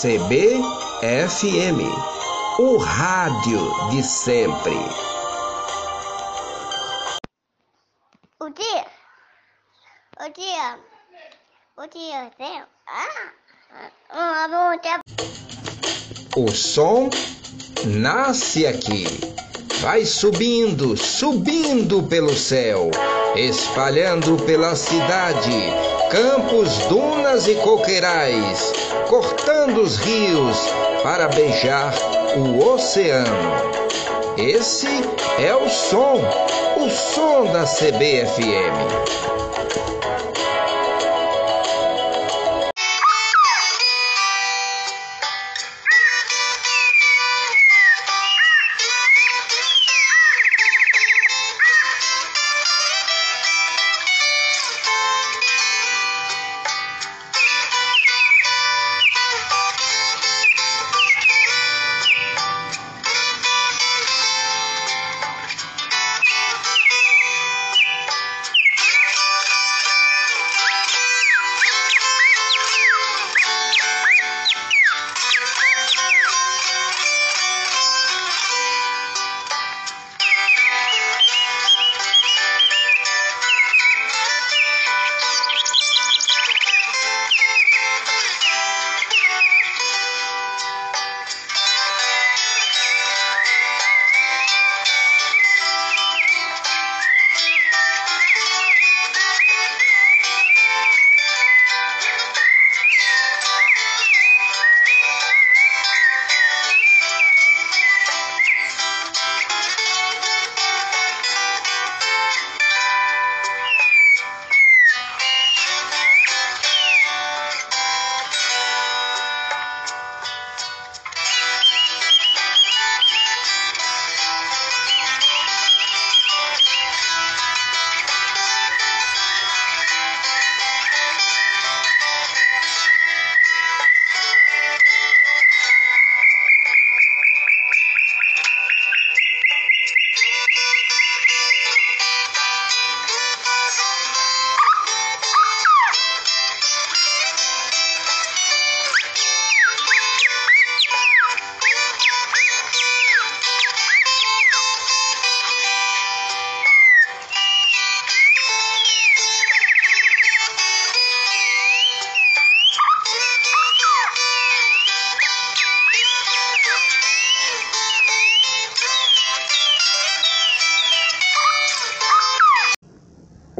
CBFM, o rádio de sempre. O dia, o dia, o dia, tem, ah, uma. O som nasce aqui, vai subindo, subindo pelo céu, espalhando pela cidade, campos, dunas e coqueirais, cortando os rios para beijar o oceano. Esse é o som, o som da CBFM.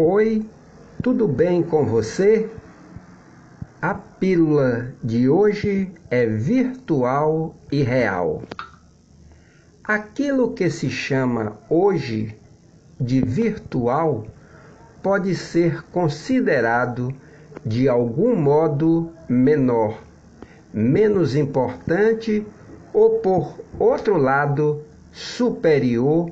Oi, tudo bem com você? A pílula de hoje é virtual e real. Aquilo que se chama hoje de virtual pode ser considerado de algum modo menor, menos importante ou, por outro lado, superior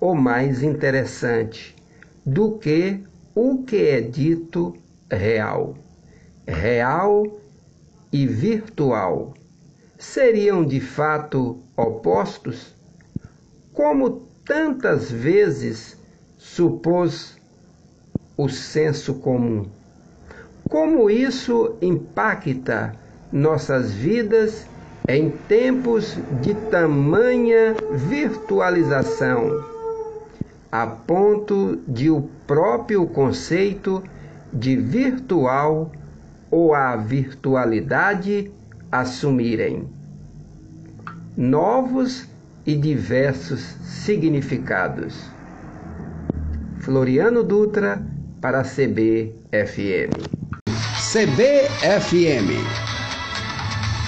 ou mais interessante do que o que é dito real. Real e virtual seriam de fato opostos? Como tantas vezes supôs o senso comum? Como isso impacta nossas vidas em tempos de tamanha virtualização? A ponto de o próprio conceito de virtual ou a virtualidade assumirem novos e diversos significados. Floriano Dutra para CBFM. CBFM